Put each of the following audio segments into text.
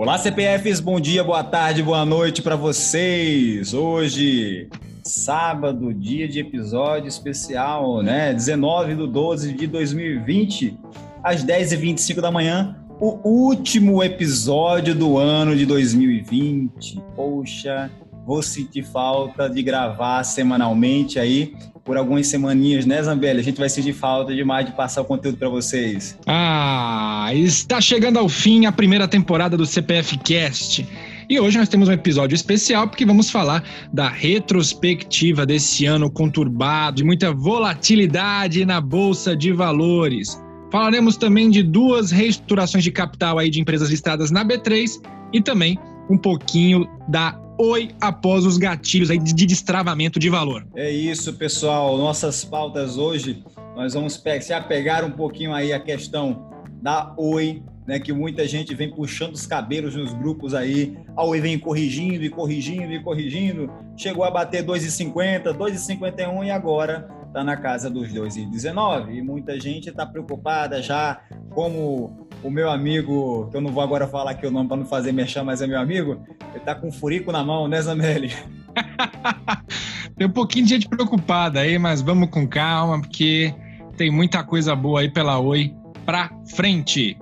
Olá, CPFs, bom dia, boa tarde, boa noite para vocês. Hoje, sábado, dia de episódio especial, né? 19 de 12 de 2020, às 10h25 da manhã, o último episódio do ano de 2020. Poxa, vou sentir falta de gravar semanalmente aí por algumas semaninhas, né, Zambelli? A gente vai sentir falta demais de passar o conteúdo para vocês. Ah, está chegando ao fim a primeira temporada do CPF Cast. E hoje nós temos um episódio especial porque vamos falar da retrospectiva desse ano conturbado, de muita volatilidade na bolsa de valores. Falaremos também de duas reestruturações de capital aí de empresas listadas na B3 e também um pouquinho da oi após os gatilhos aí de destravamento de valor. É isso, pessoal. Nossas pautas hoje, nós vamos se apegar um pouquinho aí a questão da oi, né, que muita gente vem puxando os cabelos nos grupos aí. A oi vem corrigindo e corrigindo e corrigindo. Chegou a bater 2,50, 2,51 e agora está na casa dos 2,19. E muita gente está preocupada já, como o meu amigo, que eu não vou agora falar aqui o nome para não fazer mexer, mas é meu amigo, ele tá com um furico na mão, né, Zameli? tem um pouquinho de gente preocupada aí, mas vamos com calma, porque tem muita coisa boa aí pela Oi pra frente.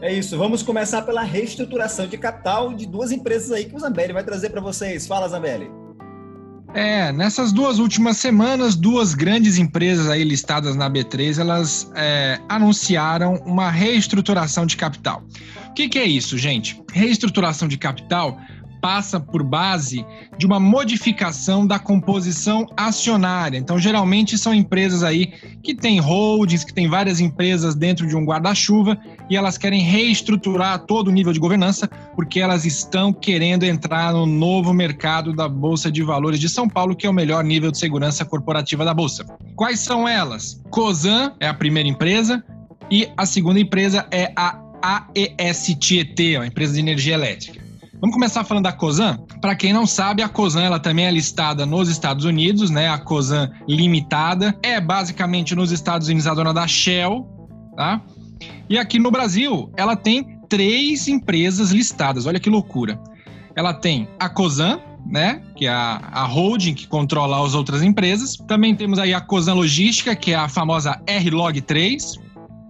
É isso, vamos começar pela reestruturação de capital de duas empresas aí que o Zambelli vai trazer para vocês. Fala, Zambelli. É, nessas duas últimas semanas, duas grandes empresas aí listadas na B3, elas é, anunciaram uma reestruturação de capital. O que, que é isso, gente? Reestruturação de capital passa por base de uma modificação da composição acionária. Então, geralmente são empresas aí que têm holdings, que têm várias empresas dentro de um guarda-chuva e elas querem reestruturar todo o nível de governança porque elas estão querendo entrar no novo mercado da Bolsa de Valores de São Paulo, que é o melhor nível de segurança corporativa da Bolsa. Quais são elas? Cosan é a primeira empresa e a segunda empresa é a AES Tietê, uma empresa de energia elétrica. Vamos começar falando da Cosan. Para quem não sabe, a Cosan ela também é listada nos Estados Unidos, né? A Cosan Limitada é basicamente nos Estados Unidos a dona da Shell, tá? E aqui no Brasil, ela tem três empresas listadas. Olha que loucura. Ela tem a Cosan, né? Que é a, a holding que controla as outras empresas. Também temos aí a Cosan Logística, que é a famosa R-Log 3.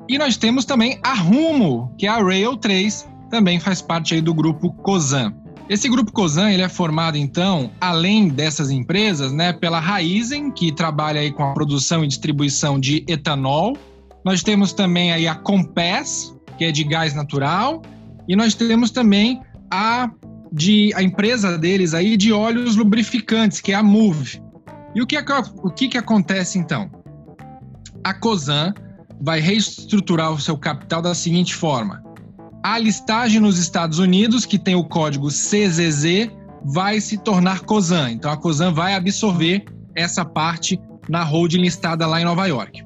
E nós temos também a Rumo, que é a Rail 3, também faz parte aí do grupo COSAN. Esse grupo COSAN ele é formado, então, além dessas empresas, né, pela Raizen, que trabalha aí com a produção e distribuição de etanol. Nós temos também aí a Compass, que é de gás natural. E nós temos também a, de, a empresa deles aí de óleos lubrificantes, que é a Move. E o que, o que, que acontece, então? A COSAN vai reestruturar o seu capital da seguinte forma a listagem nos Estados Unidos, que tem o código CZZ, vai se tornar COSAN. Então a COSAN vai absorver essa parte na holding listada lá em Nova York.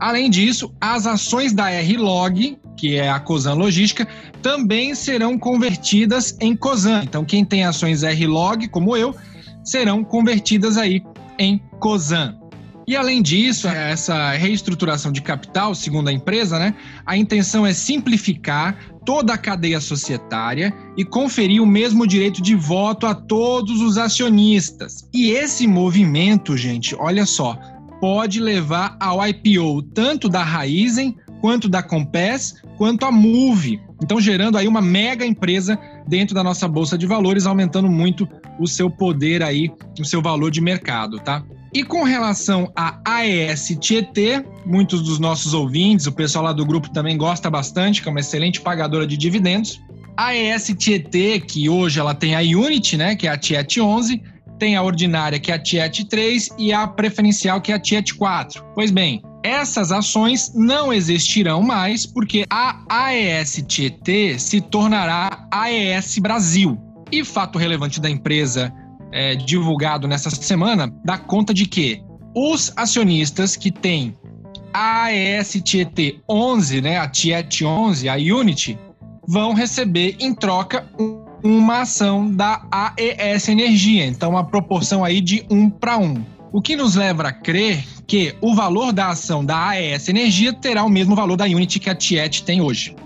Além disso, as ações da R-Log, que é a COSAN Logística, também serão convertidas em COSAN. Então quem tem ações R-Log, como eu, serão convertidas aí em COSAN. E além disso, essa reestruturação de capital, segundo a empresa, né, a intenção é simplificar toda a cadeia societária e conferir o mesmo direito de voto a todos os acionistas. E esse movimento, gente, olha só, pode levar ao IPO tanto da Raizen quanto da Compass, quanto a Move. Então, gerando aí uma mega empresa dentro da nossa bolsa de valores, aumentando muito o seu poder aí, o seu valor de mercado, tá? E com relação a AES Tietê, muitos dos nossos ouvintes, o pessoal lá do grupo também gosta bastante, que é uma excelente pagadora de dividendos. A AES Tietê, que hoje ela tem a Unity, né, que é a Tiet 11, tem a ordinária, que é a Tiet 3, e a preferencial, que é a Tiet 4. Pois bem, essas ações não existirão mais porque a AES Tietê se tornará AES Brasil. E fato relevante da empresa é, divulgado nessa semana dá conta de que os acionistas que têm a AES Tietê 11, né, a Tiet 11, a Unity, vão receber em troca uma ação da AES Energia. Então, uma proporção aí de um para um. O que nos leva a crer que o valor da ação da AES Energia terá o mesmo valor da Unity que a Tiet tem hoje.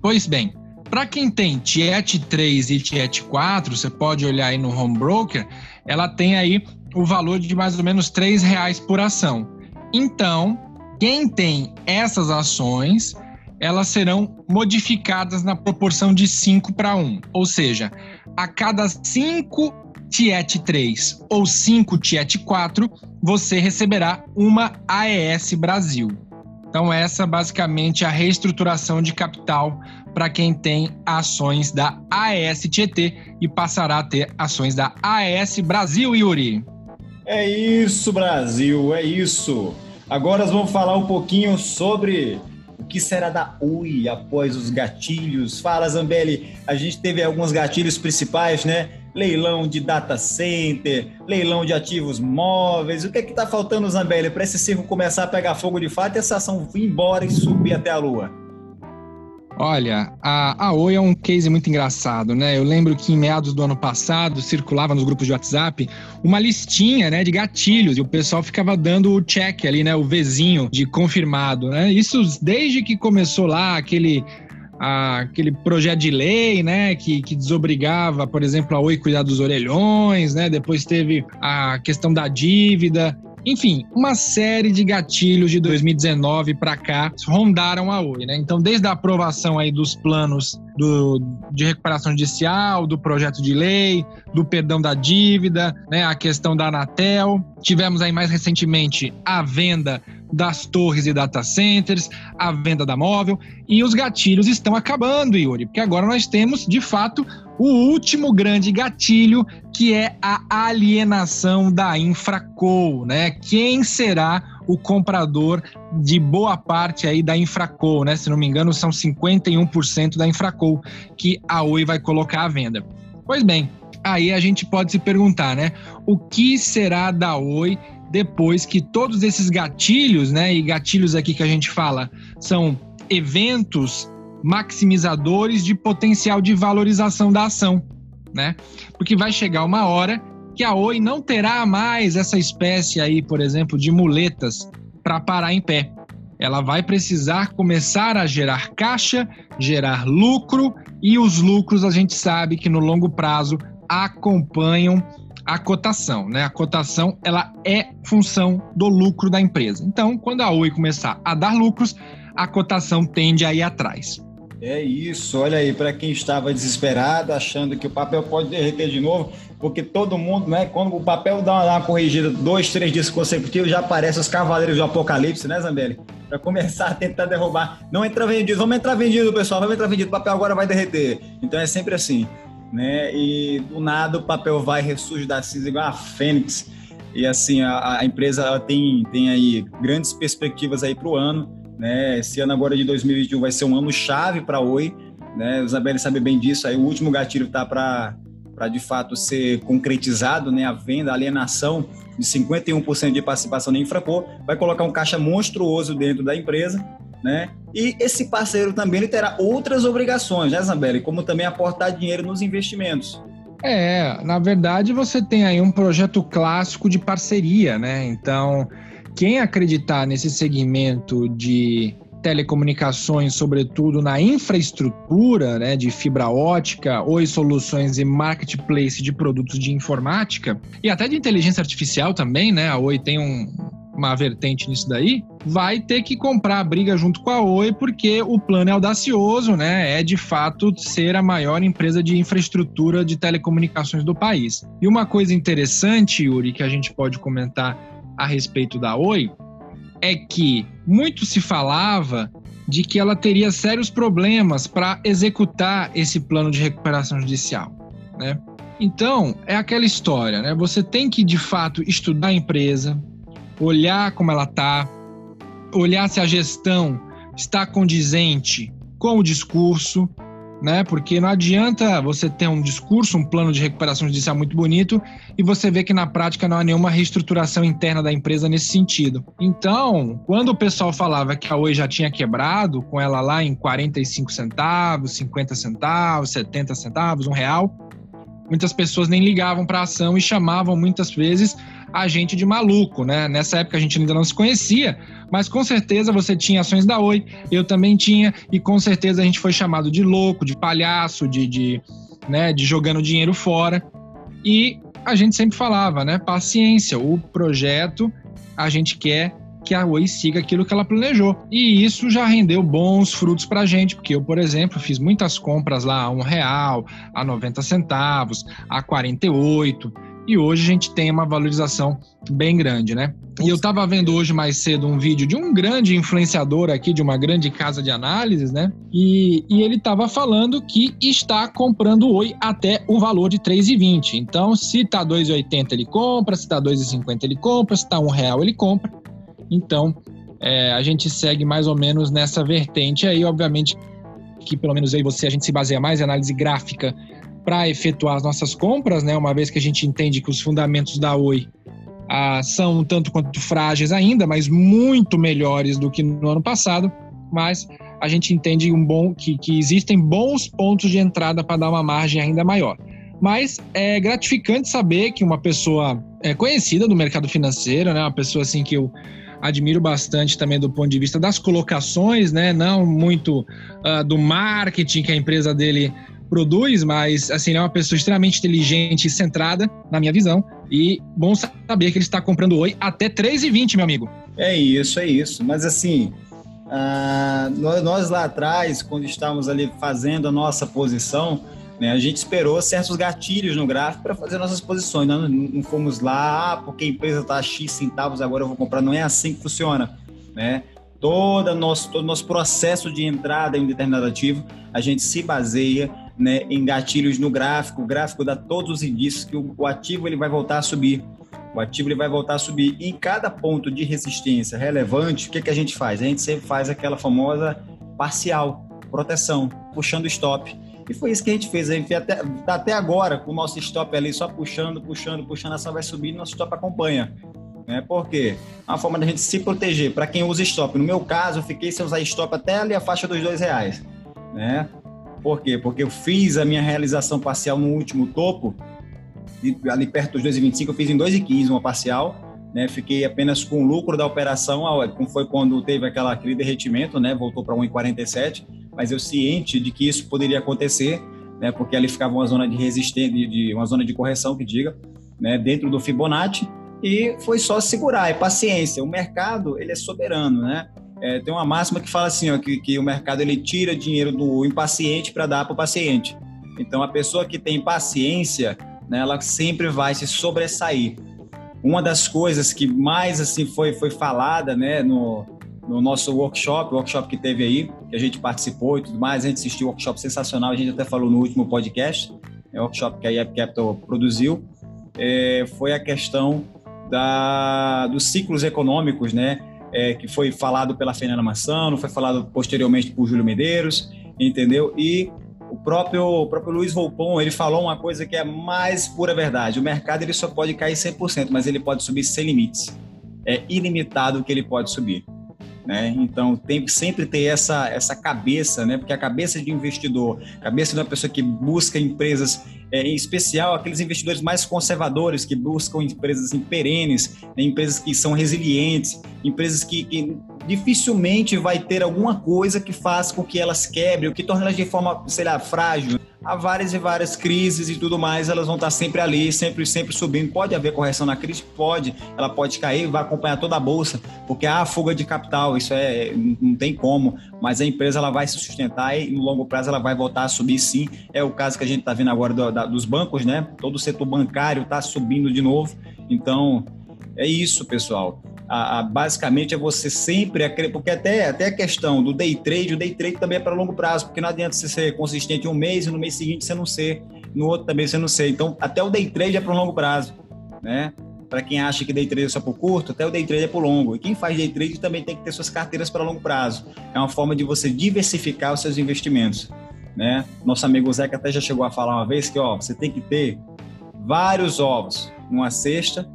Pois bem, Para quem tem Tiet 3 e Tiet 4, você pode olhar aí no home broker, ela tem aí o valor de mais ou menos R$ reais por ação. Então, quem tem essas ações, elas serão modificadas na proporção de 5 para 1. Ou seja, a cada 5 Tiet 3 ou 5 Tiet 4, você receberá uma AES Brasil. Então, essa basicamente é a reestruturação de capital para quem tem ações da AES Tietê e passará a ter ações da AES Brasil, Yuri. É isso, Brasil, é isso. Agora nós vamos falar um pouquinho sobre o que será da UI após os gatilhos. Fala, Zambelli, a gente teve alguns gatilhos principais, né? leilão de data center, leilão de ativos móveis. O que é que está faltando, Zambelli, para esse circo começar a pegar fogo de fato e essa ação vir embora e subir até a lua? Olha, a, a Oi é um case muito engraçado, né? Eu lembro que em meados do ano passado circulava nos grupos de WhatsApp uma listinha, né, de gatilhos e o pessoal ficava dando o check ali, né, o Vzinho de confirmado, né? Isso desde que começou lá aquele aquele projeto de lei, né, que, que desobrigava, por exemplo, a Oi cuidar dos orelhões, né, depois teve a questão da dívida, enfim, uma série de gatilhos de 2019 para cá rondaram a Oi, né? Então, desde a aprovação aí dos planos do, de recuperação judicial, do projeto de lei, do perdão da dívida, né, a questão da Anatel. Tivemos aí mais recentemente a venda das torres e data centers, a venda da móvel, e os gatilhos estão acabando, Yuri, porque agora nós temos, de fato, o último grande gatilho, que é a alienação da Infraco, né? Quem será o comprador de boa parte aí da Infraco, né? Se não me engano, são 51% da Infraco que a Oi vai colocar à venda. Pois bem, aí a gente pode se perguntar, né? O que será da Oi depois que todos esses gatilhos, né? E gatilhos aqui que a gente fala são eventos maximizadores de potencial de valorização da ação, né? Porque vai chegar uma hora que a Oi não terá mais essa espécie aí, por exemplo, de muletas para parar em pé. Ela vai precisar começar a gerar caixa, gerar lucro, e os lucros a gente sabe que no longo prazo acompanham a cotação, né? A cotação ela é função do lucro da empresa. Então, quando a Oi começar a dar lucros, a cotação tende a ir atrás. É isso, olha aí, para quem estava desesperado, achando que o papel pode derreter de novo, porque todo mundo, né, quando o papel dá uma, uma corrigida dois, três dias consecutivos, já aparecem os cavaleiros do apocalipse, né, Zambelli? Para começar a tentar derrubar. Não entra vendido, vamos entrar vendido, pessoal, vamos entrar vendido, o papel agora vai derreter. Então é sempre assim, né? E do nada o papel vai ressurgir da cinza igual a fênix. E assim, a, a empresa tem, tem aí grandes perspectivas aí para o ano né? Esse ano agora de 2021 vai ser um ano chave para Oi. Né? O Isabelle sabe bem disso. Aí o último gatilho está para para de fato ser concretizado, né, a venda, a alienação de 51% de participação na Infraco, vai colocar um caixa monstruoso dentro da empresa, né? E esse parceiro também ele terá outras obrigações, né, Zambelli, como também aportar dinheiro nos investimentos. É, na verdade você tem aí um projeto clássico de parceria, né? Então, quem acreditar nesse segmento de telecomunicações, sobretudo na infraestrutura né, de fibra ótica, Oi Soluções e marketplace de produtos de informática e até de inteligência artificial também, né? A Oi tem um, uma vertente nisso daí, vai ter que comprar a briga junto com a Oi, porque o plano é audacioso, né? É de fato ser a maior empresa de infraestrutura de telecomunicações do país. E uma coisa interessante, Yuri, que a gente pode comentar a respeito da Oi é que muito se falava de que ela teria sérios problemas para executar esse plano de recuperação judicial, né? Então, é aquela história, né? Você tem que de fato estudar a empresa, olhar como ela está, olhar se a gestão está condizente com o discurso, né? Porque não adianta você ter um discurso, um plano de recuperação judicial muito bonito e você vê que na prática não há nenhuma reestruturação interna da empresa nesse sentido. Então, quando o pessoal falava que a Oi já tinha quebrado, com ela lá em 45 centavos, 50 centavos, 70 centavos, um real, muitas pessoas nem ligavam para a ação e chamavam muitas vezes a gente de maluco, né? Nessa época a gente ainda não se conhecia, mas com certeza você tinha ações da Oi, eu também tinha, e com certeza a gente foi chamado de louco, de palhaço, de, de, né, de jogando dinheiro fora. E a gente sempre falava, né? Paciência, o projeto a gente quer que a Oi siga aquilo que ela planejou. E isso já rendeu bons frutos para a gente, porque eu, por exemplo, fiz muitas compras lá a um real, a 90 centavos, a 48, e hoje a gente tem uma valorização bem grande, né? E eu estava vendo hoje mais cedo um vídeo de um grande influenciador aqui, de uma grande casa de análises, né? E, e ele estava falando que está comprando Oi até o valor de 3,20. Então, se está 2,80 ele compra, se está 2,50 ele compra, se está um real ele compra. Então, é, a gente segue mais ou menos nessa vertente aí, obviamente que pelo menos eu e você a gente se baseia mais em análise gráfica para efetuar as nossas compras, né? Uma vez que a gente entende que os fundamentos da Oi ah, são um tanto quanto frágeis ainda, mas muito melhores do que no ano passado. Mas a gente entende um bom que, que existem bons pontos de entrada para dar uma margem ainda maior. Mas é gratificante saber que uma pessoa é, conhecida do mercado financeiro, né? Uma pessoa assim que eu admiro bastante também do ponto de vista das colocações, né? Não muito uh, do marketing que a empresa dele produz, mas assim, é uma pessoa extremamente inteligente e centrada, na minha visão. E bom saber que ele está comprando Oi até 3,20, meu amigo. É isso, é isso. Mas assim, uh, nós lá atrás, quando estávamos ali fazendo a nossa posição, né, a gente esperou certos gatilhos no gráfico para fazer nossas posições. Não, não fomos lá, ah, porque a empresa está X centavos, agora eu vou comprar. Não é assim que funciona. Né? Todo nosso, todo nosso processo de entrada em um determinado ativo, a gente se baseia né, em gatilhos no gráfico. O gráfico dá todos os indícios que o, o ativo ele vai voltar a subir. O ativo ele vai voltar a subir. E em cada ponto de resistência relevante, o que, que a gente faz? A gente sempre faz aquela famosa parcial, proteção, puxando stop e foi isso que a gente fez. A gente até, tá até agora com o nosso stop ali, só puxando, puxando, puxando, ação vai subir nosso stop acompanha. Né? Por quê? É uma forma da gente se proteger. Para quem usa stop. No meu caso, eu fiquei sem usar stop até ali a faixa dos dois reais. Né? Por quê? Porque eu fiz a minha realização parcial no último topo, ali perto dos 2,25, eu fiz em 2,15 uma parcial. Né, fiquei apenas com o lucro da operação, como foi quando teve aquela, aquele derretimento, né, voltou para 1,47 mas eu ciente de que isso poderia acontecer, né, porque ali ficava uma zona de resistência, de, de, uma zona de correção que diga, né, dentro do Fibonacci, e foi só segurar, é paciência. O mercado ele é soberano, né? É, tem uma máxima que fala assim, ó, que, que o mercado ele tira dinheiro do impaciente para dar para o paciente. Então a pessoa que tem paciência, né, ela sempre vai se sobressair. Uma das coisas que mais assim foi foi falada, né, no, no nosso workshop, o workshop que teve aí, que a gente participou e tudo mais. A gente assistiu um workshop sensacional, a gente até falou no último podcast, é o workshop que a Yep Capital produziu, é, foi a questão da, dos ciclos econômicos, né? É, que foi falado pela Fernanda Massano, foi falado posteriormente por Júlio Medeiros, entendeu? E o próprio, o próprio Luiz Volpon, ele falou uma coisa que é mais pura verdade. O mercado ele só pode cair 100%, mas ele pode subir sem limites. É ilimitado o que ele pode subir. Né? Então tem que sempre ter essa, essa cabeça, né? porque a cabeça de investidor, a cabeça de uma pessoa que busca empresas, é, em especial aqueles investidores mais conservadores, que buscam empresas em perenes, né? empresas que são resilientes, empresas que, que dificilmente vai ter alguma coisa que faça com que elas quebrem, o que torna elas de forma, sei lá, frágil há várias e várias crises e tudo mais, elas vão estar sempre ali, sempre, sempre subindo. Pode haver correção na crise? Pode. Ela pode cair, vai acompanhar toda a bolsa, porque há fuga de capital, isso é não tem como. Mas a empresa ela vai se sustentar e no longo prazo ela vai voltar a subir sim. É o caso que a gente está vendo agora do, da, dos bancos, né? Todo o setor bancário está subindo de novo. Então, é isso, pessoal a, a, basicamente é você sempre, porque até, até a questão do day trade, o day trade também é para longo prazo, porque não adianta você ser consistente um mês e no mês seguinte você não ser, no outro também você não ser. Então, até o day trade é para longo prazo, né? Para quem acha que day trade é só por curto, até o day trade é por longo. E quem faz day trade também tem que ter suas carteiras para longo prazo. É uma forma de você diversificar os seus investimentos, né? Nosso amigo Zeca até já chegou a falar uma vez que, ó, você tem que ter vários ovos numa cesta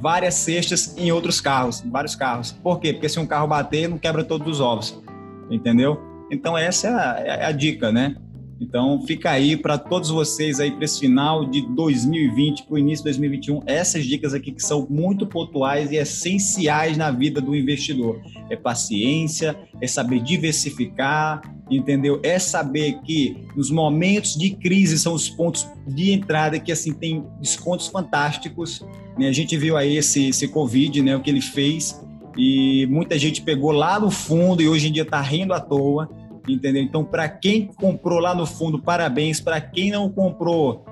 várias cestas em outros carros, em vários carros. Por quê? Porque se um carro bater, não quebra todos os ovos, entendeu? Então essa é a, é a dica, né? Então, fica aí para todos vocês aí para esse final de 2020, para o início de 2021, essas dicas aqui que são muito pontuais e essenciais na vida do investidor. É paciência, é saber diversificar, entendeu? É saber que nos momentos de crise são os pontos de entrada que assim tem descontos fantásticos. Né? A gente viu aí esse, esse Covid, né? O que ele fez e muita gente pegou lá no fundo e hoje em dia está rindo à toa entendeu? Então, para quem comprou lá no fundo, parabéns. Para quem não comprou,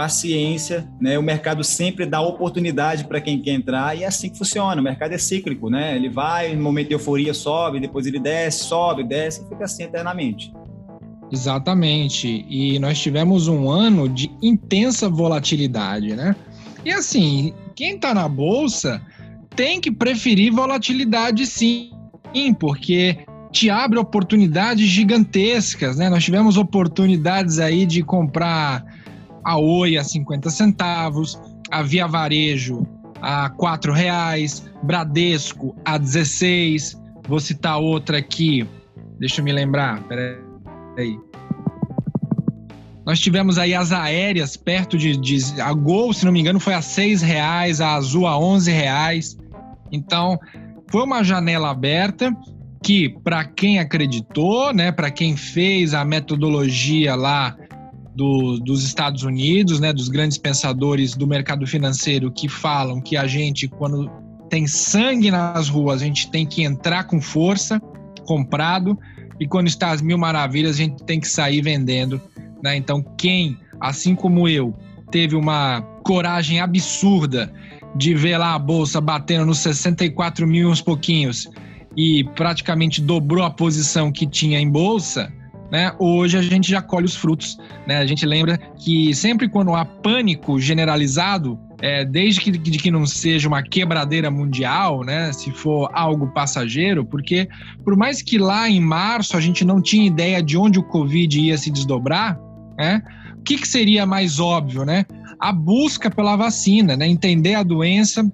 paciência, né? O mercado sempre dá oportunidade para quem quer entrar e é assim que funciona. O mercado é cíclico, né? Ele vai, no momento de euforia sobe, depois ele desce, sobe, desce, e fica assim eternamente. Exatamente. E nós tivemos um ano de intensa volatilidade, né? E assim, quem está na bolsa tem que preferir volatilidade sim, porque te abre oportunidades gigantescas, né? Nós tivemos oportunidades aí de comprar a Oi a 50 centavos, a Via Varejo a quatro reais, Bradesco a 16. Vou citar outra aqui. Deixa eu me lembrar. Peraí. Nós tivemos aí as aéreas perto de, de a Gol, se não me engano, foi a seis reais, a Azul a 11 reais. Então, foi uma janela aberta que para quem acreditou, né, para quem fez a metodologia lá do, dos Estados Unidos, né, dos grandes pensadores do mercado financeiro que falam que a gente quando tem sangue nas ruas a gente tem que entrar com força, comprado, e quando está às mil maravilhas a gente tem que sair vendendo, né? Então quem, assim como eu, teve uma coragem absurda de ver lá a bolsa batendo nos 64 mil uns pouquinhos e praticamente dobrou a posição que tinha em bolsa, né, hoje a gente já colhe os frutos. Né? A gente lembra que sempre quando há pânico generalizado, é, desde que, de que não seja uma quebradeira mundial, né, se for algo passageiro, porque por mais que lá em março a gente não tinha ideia de onde o Covid ia se desdobrar, né, o que, que seria mais óbvio? Né? A busca pela vacina, né? entender a doença,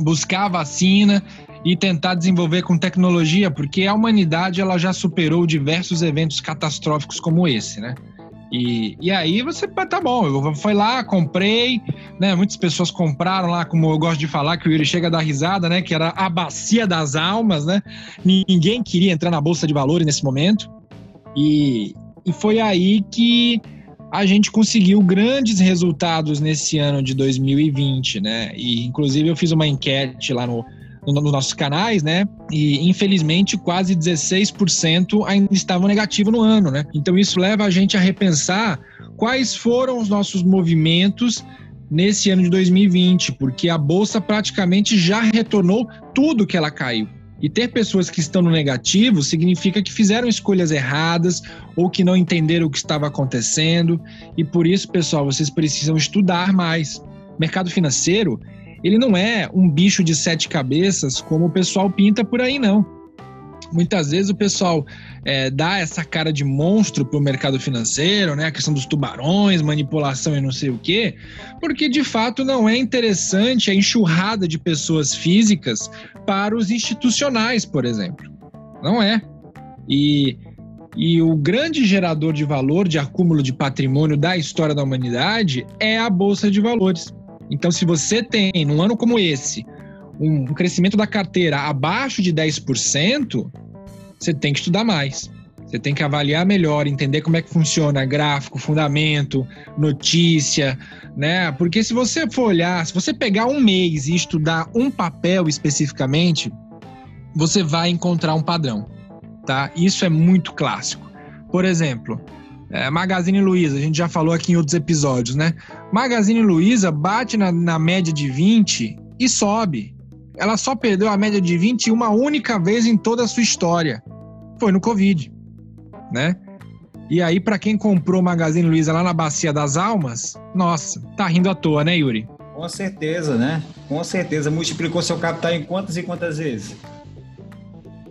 buscar a vacina e tentar desenvolver com tecnologia, porque a humanidade ela já superou diversos eventos catastróficos como esse, né? E, e aí você, tá bom, eu fui lá, comprei, né? Muitas pessoas compraram lá, como eu gosto de falar, que o Yuri chega a dar risada, né? Que era a bacia das almas, né? Ninguém queria entrar na Bolsa de Valores nesse momento. E, e foi aí que a gente conseguiu grandes resultados nesse ano de 2020, né? E inclusive eu fiz uma enquete lá no, nos nossos canais, né? E infelizmente quase 16% ainda estavam negativos no ano, né? Então isso leva a gente a repensar quais foram os nossos movimentos nesse ano de 2020, porque a bolsa praticamente já retornou tudo que ela caiu. E ter pessoas que estão no negativo significa que fizeram escolhas erradas ou que não entenderam o que estava acontecendo. E por isso, pessoal, vocês precisam estudar mais. Mercado financeiro ele não é um bicho de sete cabeças como o pessoal pinta por aí, não. Muitas vezes o pessoal é, dá essa cara de monstro para o mercado financeiro, né? A questão dos tubarões, manipulação e não sei o quê, porque de fato não é interessante a enxurrada de pessoas físicas para os institucionais, por exemplo. Não é. E, e o grande gerador de valor, de acúmulo de patrimônio da história da humanidade é a Bolsa de Valores. Então, se você tem, num ano como esse, um crescimento da carteira abaixo de 10%, você tem que estudar mais. Você tem que avaliar melhor, entender como é que funciona gráfico, fundamento, notícia, né? Porque se você for olhar, se você pegar um mês e estudar um papel especificamente, você vai encontrar um padrão, tá? Isso é muito clássico. Por exemplo, é, Magazine Luiza, a gente já falou aqui em outros episódios, né? Magazine Luiza bate na, na média de 20 e sobe. Ela só perdeu a média de 20 uma única vez em toda a sua história. Foi no Covid, né? E aí, para quem comprou Magazine Luiza lá na Bacia das Almas, nossa, tá rindo à toa, né, Yuri? Com certeza, né? Com certeza. Multiplicou seu capital em quantas e quantas vezes?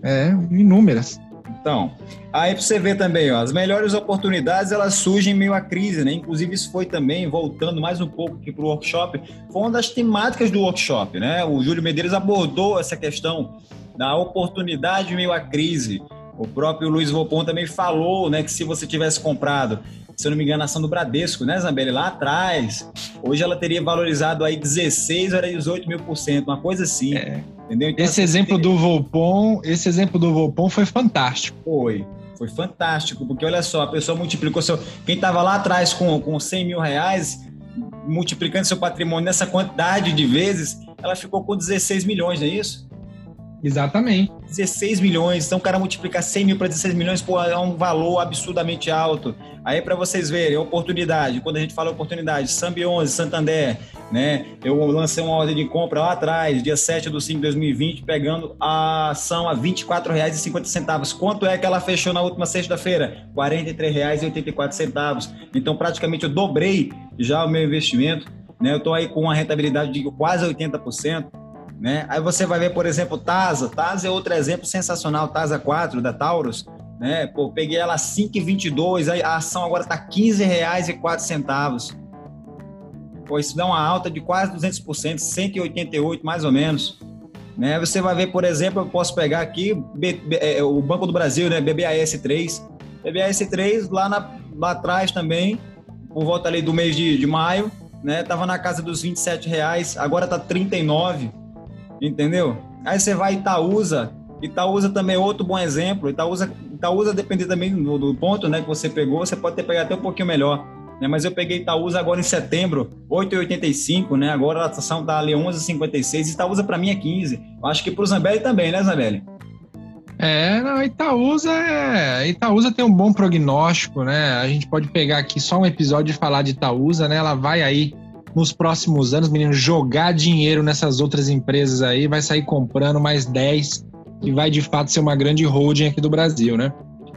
É, inúmeras. Então, aí para você ver também, ó, as melhores oportunidades elas surgem em meio à crise, né? Inclusive isso foi também voltando mais um pouco aqui para o workshop, foi uma das temáticas do workshop, né? O Júlio Medeiros abordou essa questão da oportunidade meio à crise. O próprio Luiz Vopon também falou, né, que se você tivesse comprado, se eu não me engano, a ação do Bradesco, né, Zambelli, lá atrás, hoje ela teria valorizado aí 16 ou 18 mil por cento, uma coisa assim. É. Entendeu? Então, esse assim, exemplo do Volpon, esse exemplo do Volpon foi fantástico. Foi, foi fantástico, porque olha só, a pessoa multiplicou seu. Quem estava lá atrás com, com 100 mil reais, multiplicando seu patrimônio nessa quantidade de vezes, ela ficou com 16 milhões, não é isso? Exatamente. 16 milhões. Então, o cara multiplicar 100 mil para 16 milhões, pô, é um valor absurdamente alto. Aí, para vocês verem, oportunidade. Quando a gente fala oportunidade, Sambi 11, Santander, né? Eu lancei uma ordem de compra lá atrás, dia 7 de 5 de 2020, pegando a ação a R$ 24,50. Quanto é que ela fechou na última sexta-feira? R$ 43,84. Então, praticamente eu dobrei já o meu investimento. Né? Eu estou aí com uma rentabilidade de quase 80%. Né? Aí você vai ver, por exemplo, Tasa. Tasa é outro exemplo sensacional, Tasa 4 da Taurus. Né? Pô, peguei ela 5,22, a ação agora está R$ 15,04. Pô, isso dá uma alta de quase 200%, 188 mais ou menos. Né? Você vai ver, por exemplo, eu posso pegar aqui B, B, é, o Banco do Brasil, né? BBAS3. BBAS3 lá, na, lá atrás também, por volta ali do mês de, de maio, né? Tava na casa dos 27 reais, agora tá 39 entendeu? Aí você vai Itaúsa, Itaúsa também é outro bom exemplo. Itaúsa, Itaúsa depende também do, do, ponto né, que você pegou, você pode ter pegado até um pouquinho melhor. Né? Mas eu peguei Itaúsa agora em setembro, 8,85, né? Agora a ação está ali 11,56. Itaúsa para mim é 15. Eu acho que para Zambelli também, né, Zambelli? É, não, Itaúsa é. Itaúsa tem um bom prognóstico, né? A gente pode pegar aqui só um episódio e falar de Itaúsa, né? Ela vai aí nos próximos anos, menino, jogar dinheiro nessas outras empresas aí, vai sair comprando mais 10 e vai de fato ser uma grande holding aqui do Brasil, né?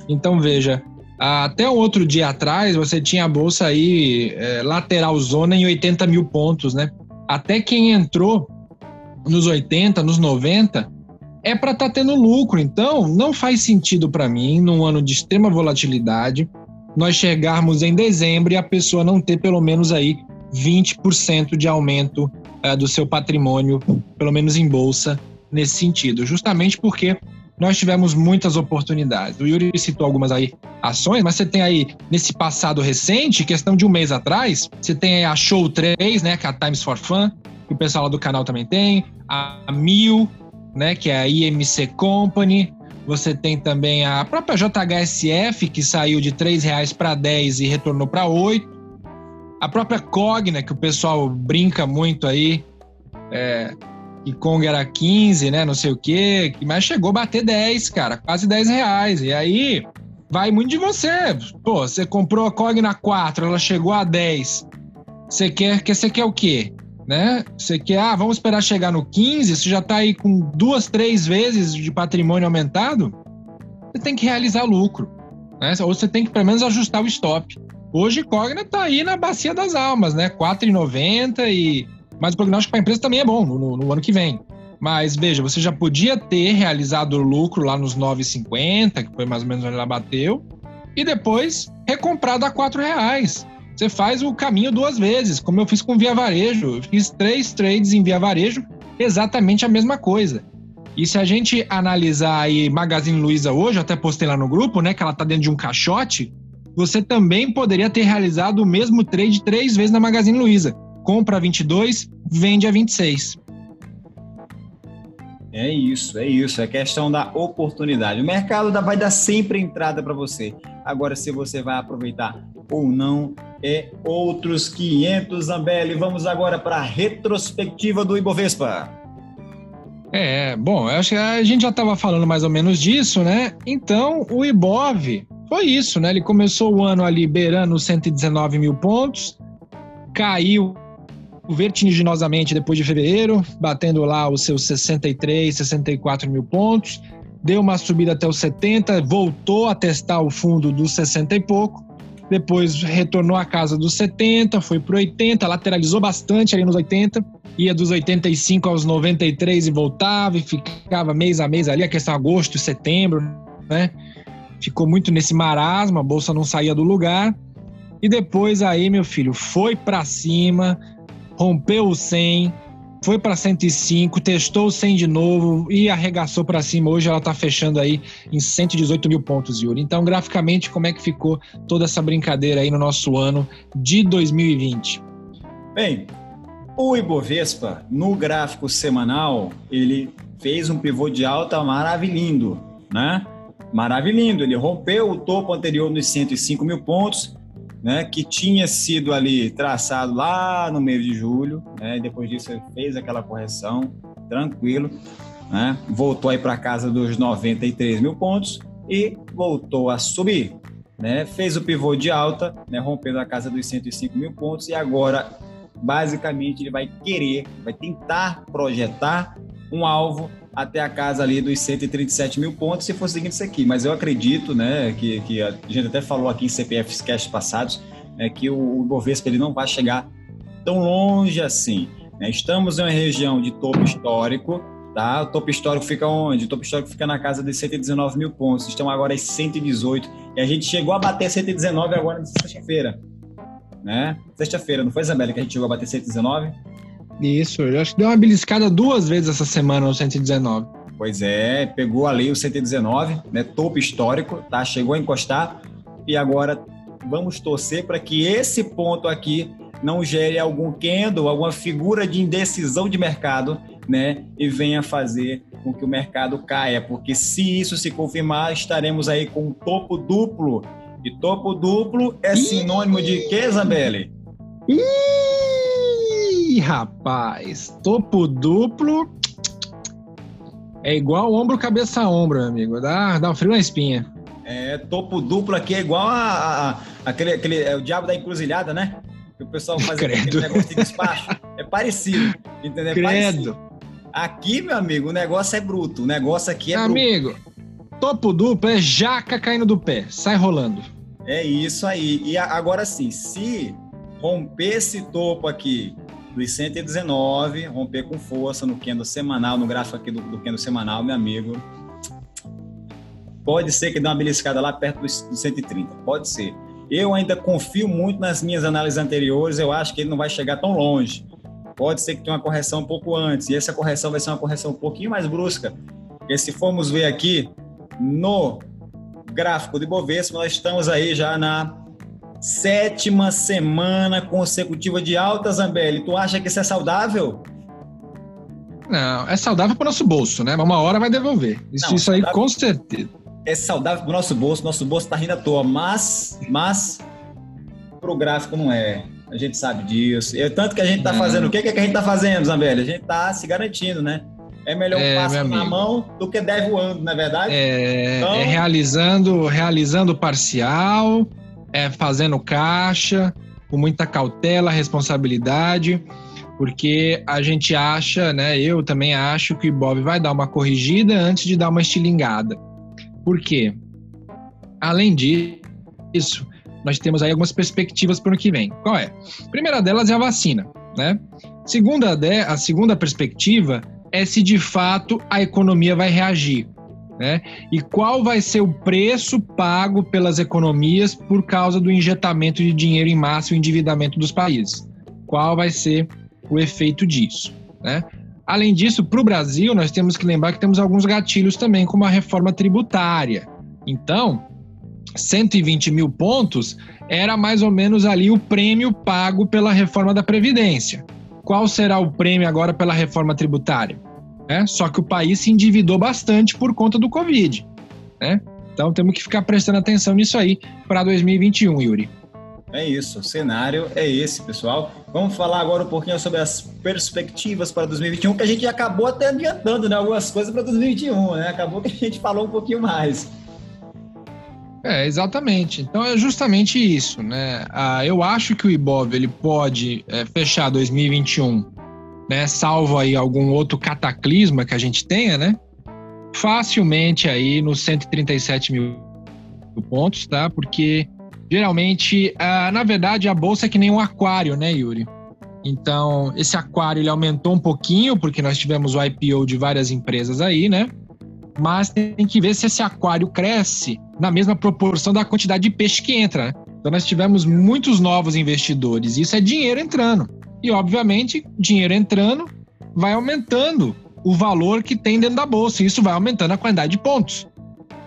Então veja, até outro dia atrás você tinha a bolsa aí é, lateral zona em 80 mil pontos, né? Até quem entrou nos 80, nos 90, é para estar tá tendo lucro. Então, não faz sentido para mim, num ano de extrema volatilidade, nós chegarmos em dezembro e a pessoa não ter pelo menos aí 20% de aumento uh, do seu patrimônio, pelo menos em bolsa, nesse sentido, justamente porque nós tivemos muitas oportunidades. O Yuri citou algumas aí ações, mas você tem aí, nesse passado recente, questão de um mês atrás, você tem a Show 3, né, que é a Times for Fun, que o pessoal lá do canal também tem, a Mil, né, que é a IMC Company, você tem também a própria JHSF, que saiu de R$ reais para 10 e retornou para 8, a própria Cogna, que o pessoal brinca muito aí, é, que Kong era 15, né? Não sei o quê, mas chegou a bater 10, cara, quase 10 reais. E aí vai muito de você. Pô, você comprou a Cogna 4, ela chegou a 10. Você quer, que você quer o quê? Né? Você quer, ah, vamos esperar chegar no 15, você já tá aí com duas, três vezes de patrimônio aumentado, você tem que realizar lucro. Né? Ou você tem que pelo menos ajustar o stop. Hoje Cogna está aí na bacia das almas, né? 4,90 e mas o prognóstico para a empresa também é bom no, no, ano que vem. Mas veja, você já podia ter realizado lucro lá nos 9,50, que foi mais ou menos onde ela bateu, e depois recomprado a R$ reais. Você faz o caminho duas vezes, como eu fiz com Via Varejo. Eu fiz três trades em Via Varejo, exatamente a mesma coisa. E se a gente analisar aí Magazine Luiza hoje, até postei lá no grupo, né, que ela tá dentro de um caixote, você também poderia ter realizado o mesmo trade três vezes na Magazine Luiza. Compra a 22, vende a 26. É isso, é isso. É questão da oportunidade. O mercado vai dar sempre entrada para você. Agora, se você vai aproveitar ou não, é outros 500, Zambelli. Vamos agora para a retrospectiva do Ibovespa. É, bom, acho que a gente já estava falando mais ou menos disso, né? Então, o Ibov foi isso, né? Ele começou o ano ali beirando 119 mil pontos, caiu vertiginosamente depois de fevereiro, batendo lá os seus 63, 64 mil pontos, deu uma subida até os 70, voltou a testar o fundo dos 60 e pouco, depois retornou à casa dos 70, foi para 80, lateralizou bastante ali nos 80, ia dos 85 aos 93 e voltava e ficava mês a mês ali, a questão agosto, setembro, né? ficou muito nesse marasmo, a bolsa não saía do lugar. E depois aí, meu filho, foi para cima, rompeu o 100, foi para 105, testou o 100 de novo e arregaçou para cima. Hoje ela está fechando aí em 118 mil pontos, Yuri. Então, graficamente, como é que ficou toda essa brincadeira aí no nosso ano de 2020? Bem, o Ibovespa, no gráfico semanal, ele fez um pivô de alta maravilhindo, né? Maravilhindo. Ele rompeu o topo anterior nos 105 mil pontos, né? Que tinha sido ali traçado lá no mês de julho, né? Depois disso ele fez aquela correção, tranquilo, né? Voltou aí para casa dos 93 mil pontos e voltou a subir. Né, fez o pivô de alta, né, rompendo a casa dos 105 mil pontos, e agora, basicamente, ele vai querer, vai tentar projetar um alvo até a casa ali dos 137 mil pontos, se seguindo isso aqui. Mas eu acredito, né, que, que a gente até falou aqui em CPFs Cash passados, né, que o, o ele não vai chegar tão longe assim. Né? Estamos em uma região de topo histórico, tá? O topo histórico fica onde? O topo histórico fica na casa de 119 mil pontos. Estão agora em 118 e a gente chegou a bater 119 agora na sexta-feira, né? Sexta-feira, não foi, Isabela, que a gente chegou a bater 119? Isso, eu acho que deu uma beliscada duas vezes essa semana no 119. Pois é, pegou ali o 119, né? Topo histórico, tá? Chegou a encostar e agora vamos torcer para que esse ponto aqui não gere algum candle, alguma figura de indecisão de mercado, né? E venha fazer com que o mercado caia, porque se isso se confirmar, estaremos aí com um topo duplo. E topo duplo é sinônimo de quê, Isabelle? Ih, rapaz, topo duplo é igual ombro, cabeça a ombro, meu amigo. Dá, dá um frio na espinha. É, topo duplo aqui é igual a, a, a aquele, aquele é o diabo da encruzilhada, né? Que o pessoal faz aquele negócio de despacho. É parecido, entendeu? É Credo. parecido. Aqui, meu amigo, o negócio é bruto. O negócio aqui é amigo, bruto. Amigo, topo duplo é jaca caindo do pé. Sai rolando. É isso aí. E agora sim, se romper esse topo aqui dos 119, romper com força no candle semanal, no gráfico aqui do, do candle semanal, meu amigo, pode ser que dê uma beliscada lá perto dos 130, pode ser. Eu ainda confio muito nas minhas análises anteriores, eu acho que ele não vai chegar tão longe. Pode ser que tenha uma correção um pouco antes, e essa correção vai ser uma correção um pouquinho mais brusca, porque se formos ver aqui no gráfico de Bovespa, nós estamos aí já na Sétima semana consecutiva de alta, Zambelli. Tu acha que isso é saudável? Não, é saudável para o nosso bolso, né? Mas uma hora vai devolver. Isso, Não, isso aí com certeza. É saudável para o nosso bolso, nosso bolso está rindo à toa, mas, mas para o gráfico não é. A gente sabe disso. É tanto que a gente está fazendo. O que, é que a gente está fazendo, Zambelli? A gente está se garantindo, né? É melhor um é, passo na mão do que 10 voando, não é verdade? É, então... é realizando, realizando parcial é, fazendo caixa, com muita cautela, responsabilidade, porque a gente acha, né, eu também acho que o Bob vai dar uma corrigida antes de dar uma estilingada. Por quê? Além disso, nós temos aí algumas perspectivas para o ano que vem. Qual é? A primeira delas é a vacina, né? Segunda a segunda perspectiva é se de fato a economia vai reagir. Né? E qual vai ser o preço pago pelas economias por causa do injetamento de dinheiro em massa e o endividamento dos países? Qual vai ser o efeito disso? Né? Além disso, para o Brasil, nós temos que lembrar que temos alguns gatilhos também, como a reforma tributária. Então, 120 mil pontos era mais ou menos ali o prêmio pago pela reforma da Previdência. Qual será o prêmio agora pela reforma tributária? Né? Só que o país se endividou bastante por conta do Covid. Né? Então temos que ficar prestando atenção nisso aí para 2021, Yuri. É isso, o cenário é esse, pessoal. Vamos falar agora um pouquinho sobre as perspectivas para 2021, que a gente acabou até adiantando né, algumas coisas para 2021, né? Acabou que a gente falou um pouquinho mais. É, exatamente. Então é justamente isso, né? Ah, eu acho que o Ibov ele pode é, fechar 2021 né, salvo aí algum outro cataclisma que a gente tenha, né, facilmente aí nos 137 mil pontos, tá? Porque geralmente, ah, na verdade, a bolsa é que nem um aquário, né, Yuri? Então, esse aquário ele aumentou um pouquinho, porque nós tivemos o IPO de várias empresas aí, né? Mas tem que ver se esse aquário cresce na mesma proporção da quantidade de peixe que entra. Né? Então, nós tivemos muitos novos investidores. Isso é dinheiro entrando. E, obviamente, dinheiro entrando vai aumentando o valor que tem dentro da bolsa. E isso vai aumentando a quantidade de pontos.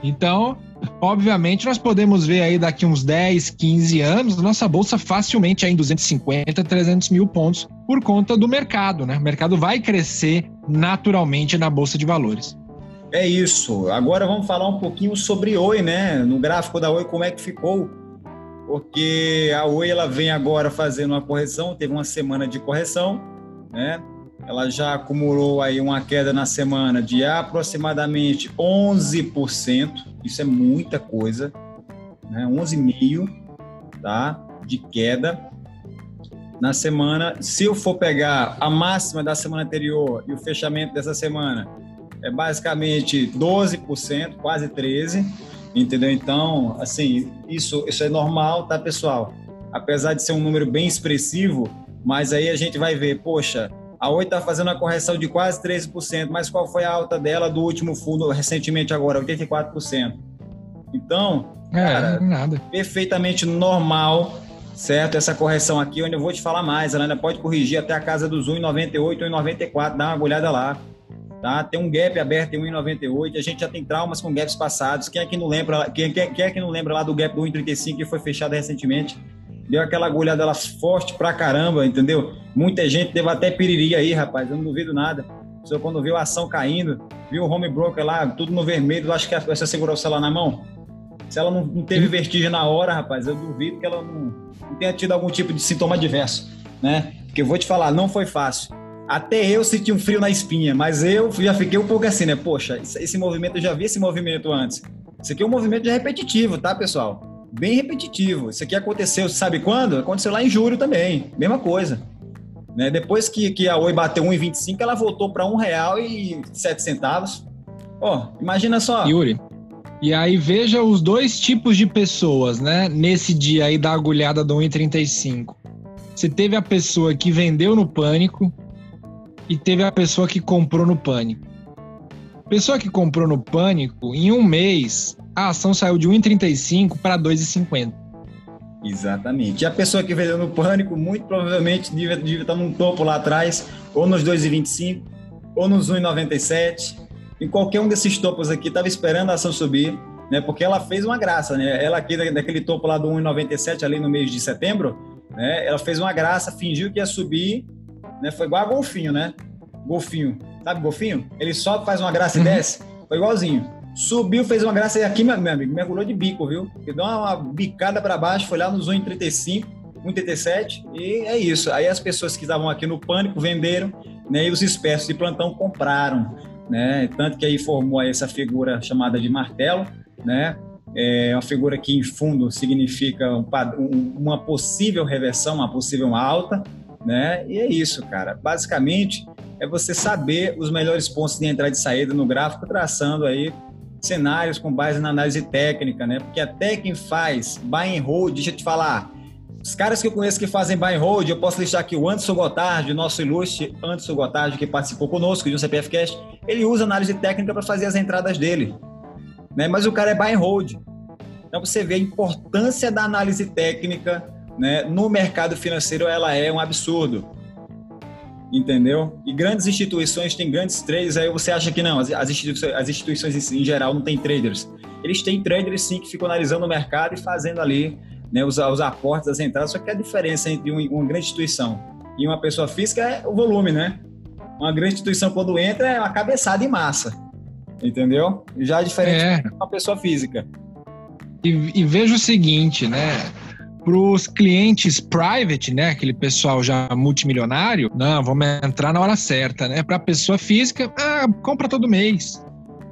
Então, obviamente, nós podemos ver aí daqui uns 10, 15 anos, nossa bolsa facilmente aí em 250, 300 mil pontos por conta do mercado, né? O mercado vai crescer naturalmente na bolsa de valores. É isso. Agora vamos falar um pouquinho sobre Oi, né? No gráfico da Oi, como é que ficou? Porque a Oi ela vem agora fazendo uma correção, teve uma semana de correção, né? Ela já acumulou aí uma queda na semana de aproximadamente 11%. Isso é muita coisa, né? 11,5, tá? De queda na semana. Se eu for pegar a máxima da semana anterior e o fechamento dessa semana, é basicamente 12%, quase 13%, entendeu? Então, assim, isso, isso é normal, tá, pessoal? Apesar de ser um número bem expressivo, mas aí a gente vai ver, poxa, a Oi está fazendo uma correção de quase 13%, mas qual foi a alta dela do último fundo recentemente agora? 84%. Então, é, cara, nada. perfeitamente normal, certo? Essa correção aqui, onde eu vou te falar mais, ela ainda pode corrigir até a casa dos 1,98, 1,94, dá uma olhada lá. Tá? Tem um gap aberto em 1,98. A gente já tem traumas com gaps passados. Quem é que não lembra? Quem, quem, quem é que não lembra lá do gap do 1,35 que foi fechado recentemente? Deu aquela agulhada lá forte pra caramba, entendeu? Muita gente teve até piriri aí, rapaz. Eu não duvido nada. Só quando viu a ação caindo, viu o home broker lá, tudo no vermelho, acho que essa o celular na mão. Se ela não, não teve vertigem na hora, rapaz, eu duvido que ela não, não tenha tido algum tipo de sintoma adverso, né? Porque eu vou te falar, não foi fácil. Até eu senti um frio na espinha, mas eu já fiquei um pouco assim, né? Poxa, esse movimento, eu já vi esse movimento antes. Isso aqui é um movimento repetitivo, tá, pessoal? Bem repetitivo. Isso aqui aconteceu, sabe quando? Aconteceu lá em julho também. Mesma coisa. Né? Depois que, que a Oi bateu 1,25, ela voltou para R$ 1,07. Ó, oh, imagina só. Yuri, e aí veja os dois tipos de pessoas, né? Nesse dia aí da agulhada do 1,35. Você teve a pessoa que vendeu no pânico, e teve a pessoa que comprou no pânico. Pessoa que comprou no pânico, em um mês, a ação saiu de 1,35 para 2,50. Exatamente. E a pessoa que vendeu no pânico, muito provavelmente devia, devia estar num topo lá atrás, ou nos 2,25, ou nos 1,97. Em qualquer um desses topos aqui, estava esperando a ação subir, né? Porque ela fez uma graça, né? Ela aqui, daquele topo lá do 1,97 ali no mês de setembro, né? Ela fez uma graça, fingiu que ia subir né? Foi igual a golfinho, né? Golfinho. Sabe golfinho? Ele só faz uma graça e uhum. desce. Foi igualzinho. Subiu, fez uma graça e aqui, meu amigo, mergulhou de bico, viu? Ele deu uma, bicada para baixo, foi lá nos 1,35, 1,37 e é isso. Aí as pessoas que estavam aqui no pânico venderam, né? E os espertos de plantão compraram, né? Tanto que aí formou aí essa figura chamada de martelo, né? É uma figura que em fundo significa um, uma possível reversão, uma possível alta, né? E é isso, cara. Basicamente, é você saber os melhores pontos de entrada e saída no gráfico, traçando aí cenários com base na análise técnica, né? Porque até quem faz buy and hold, deixa eu te falar, os caras que eu conheço que fazem buy and hold, eu posso deixar aqui o Anderson Gotardi, nosso ilustre Anderson Gotardi, que participou conosco de um CPF Cast, ele usa análise técnica para fazer as entradas dele, né? Mas o cara é buy and hold. Então você vê a importância da análise técnica né, no mercado financeiro ela é um absurdo. Entendeu? E grandes instituições têm grandes traders, aí você acha que não, as instituições, as instituições em geral não têm traders. Eles têm traders sim que ficam analisando o mercado e fazendo ali né, os, os aportes, as entradas, só que a diferença entre uma grande instituição e uma pessoa física é o volume, né? Uma grande instituição, quando entra, é uma cabeçada em massa. Entendeu? Já é diferente é. de uma pessoa física. E, e veja o seguinte, né? Para os clientes private, né, aquele pessoal já multimilionário, não, vamos entrar na hora certa, né? Para a pessoa física, ah, compra todo mês.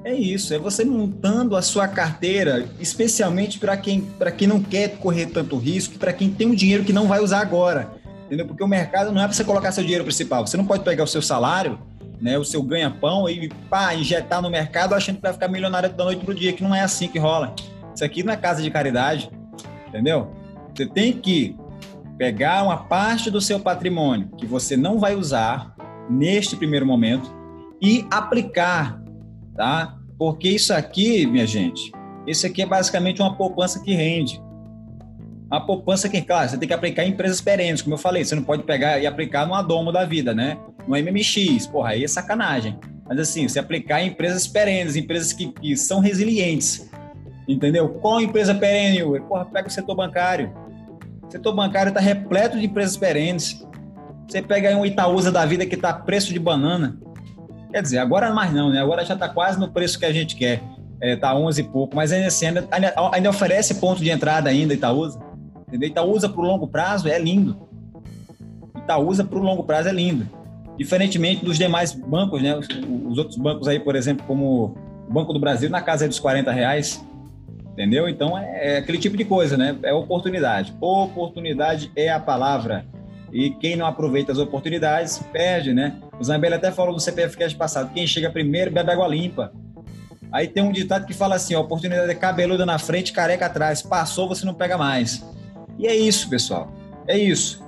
É isso, é você montando a sua carteira, especialmente para quem, quem não quer correr tanto risco, para quem tem um dinheiro que não vai usar agora. Entendeu? Porque o mercado não é para você colocar seu dinheiro principal. Você não pode pegar o seu salário, né, o seu ganha-pão e pá, injetar no mercado achando que vai ficar milionário da noite pro dia, que não é assim que rola. Isso aqui não é casa de caridade, entendeu? Você tem que pegar uma parte do seu patrimônio que você não vai usar neste primeiro momento e aplicar, tá? Porque isso aqui, minha gente, isso aqui é basicamente uma poupança que rende. Uma poupança que, claro, você tem que aplicar em empresas perenes, como eu falei, você não pode pegar e aplicar no adomo da vida, né? no MMX, porra, aí é sacanagem. Mas assim, se aplicar em empresas perenes, empresas que, que são resilientes, entendeu? Qual empresa perene? Porra, pega o setor bancário. O setor bancário está repleto de empresas perenes. Você pega aí um Itaúsa da vida que está preço de banana. Quer dizer, agora mais não, né? Agora já está quase no preço que a gente quer. Está é, 11 e pouco, mas ainda, assim, ainda, ainda, oferece ponto de entrada ainda Itaúsa. Entendeu? Itaúsa para o longo prazo é lindo. Itaúsa para o longo prazo é lindo. Diferentemente dos demais bancos, né? Os, os, outros bancos aí, por exemplo, como o Banco do Brasil, na casa dos 40 reais. Entendeu? Então é, é aquele tipo de coisa, né? É oportunidade. Oportunidade é a palavra. E quem não aproveita as oportunidades, perde, né? O Zambelli até falou no CPF Cash passado: quem chega primeiro bebe água limpa. Aí tem um ditado que fala assim: a oportunidade é cabeluda na frente, careca atrás. Passou, você não pega mais. E é isso, pessoal. É isso.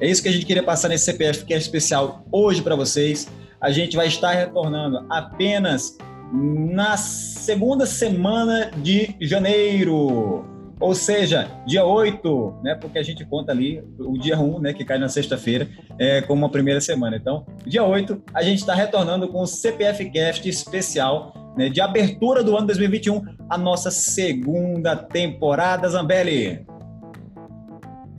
É isso que a gente queria passar nesse CPF Cash especial hoje para vocês. A gente vai estar retornando apenas na segunda semana de janeiro. Ou seja, dia 8, né? Porque a gente conta ali o dia 1, né? Que cai na sexta-feira, é, como a primeira semana. Então, dia 8, a gente está retornando com o CPF Cast especial né, de abertura do ano 2021, a nossa segunda temporada, Zambelli.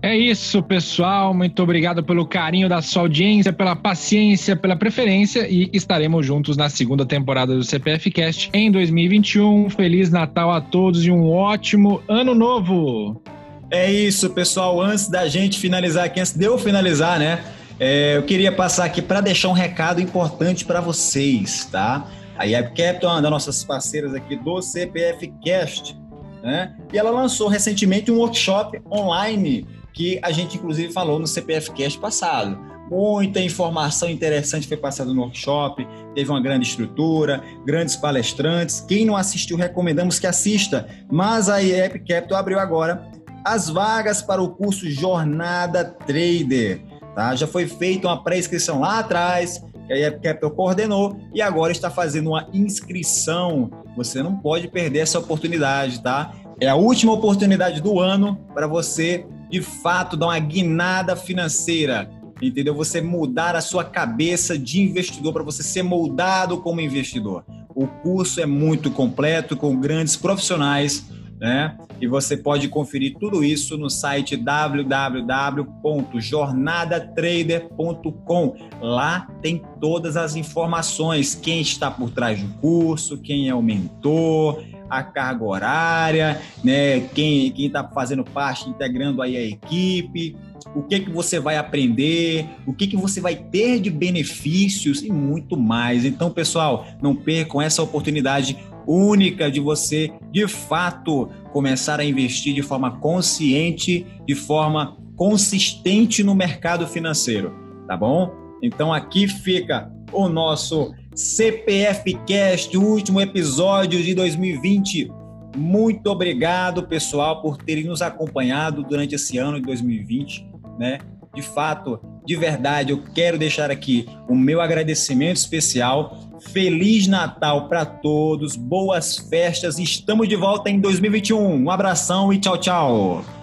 É isso, pessoal. Muito obrigado pelo carinho da sua audiência, pela paciência, pela preferência e estaremos juntos na segunda temporada do CPF Cast em 2021. Feliz Natal a todos e um ótimo ano novo. É isso, pessoal. Antes da gente finalizar aqui, antes de eu finalizar, né? É, eu queria passar aqui para deixar um recado importante para vocês, tá? A Yep Capital é uma das nossas parceiras aqui do CPF Cast, né? E ela lançou recentemente um workshop online que a gente inclusive falou no CPF Cast passado. Muita informação interessante foi passada no workshop, teve uma grande estrutura, grandes palestrantes. Quem não assistiu, recomendamos que assista. Mas a IEP Capital abriu agora as vagas para o curso Jornada Trader. Tá? Já foi feita uma pré-inscrição lá atrás, que a IEP Capital coordenou, e agora está fazendo uma inscrição. Você não pode perder essa oportunidade, tá? É a última oportunidade do ano para você de fato dar uma guinada financeira, entendeu? Você mudar a sua cabeça de investidor para você ser moldado como investidor. O curso é muito completo, com grandes profissionais, né? E você pode conferir tudo isso no site www.jornadatrader.com. Lá tem todas as informações, quem está por trás do curso, quem é o mentor, a carga horária, né? Quem está fazendo parte, integrando aí a equipe, o que que você vai aprender, o que que você vai ter de benefícios e muito mais. Então, pessoal, não percam essa oportunidade única de você, de fato, começar a investir de forma consciente, de forma consistente no mercado financeiro, tá bom? Então aqui fica o nosso CPF Cast, último episódio de 2020. Muito obrigado, pessoal, por terem nos acompanhado durante esse ano de 2020, né? De fato, de verdade, eu quero deixar aqui o meu agradecimento especial. Feliz Natal para todos, boas festas. Estamos de volta em 2021. Um abração e tchau, tchau.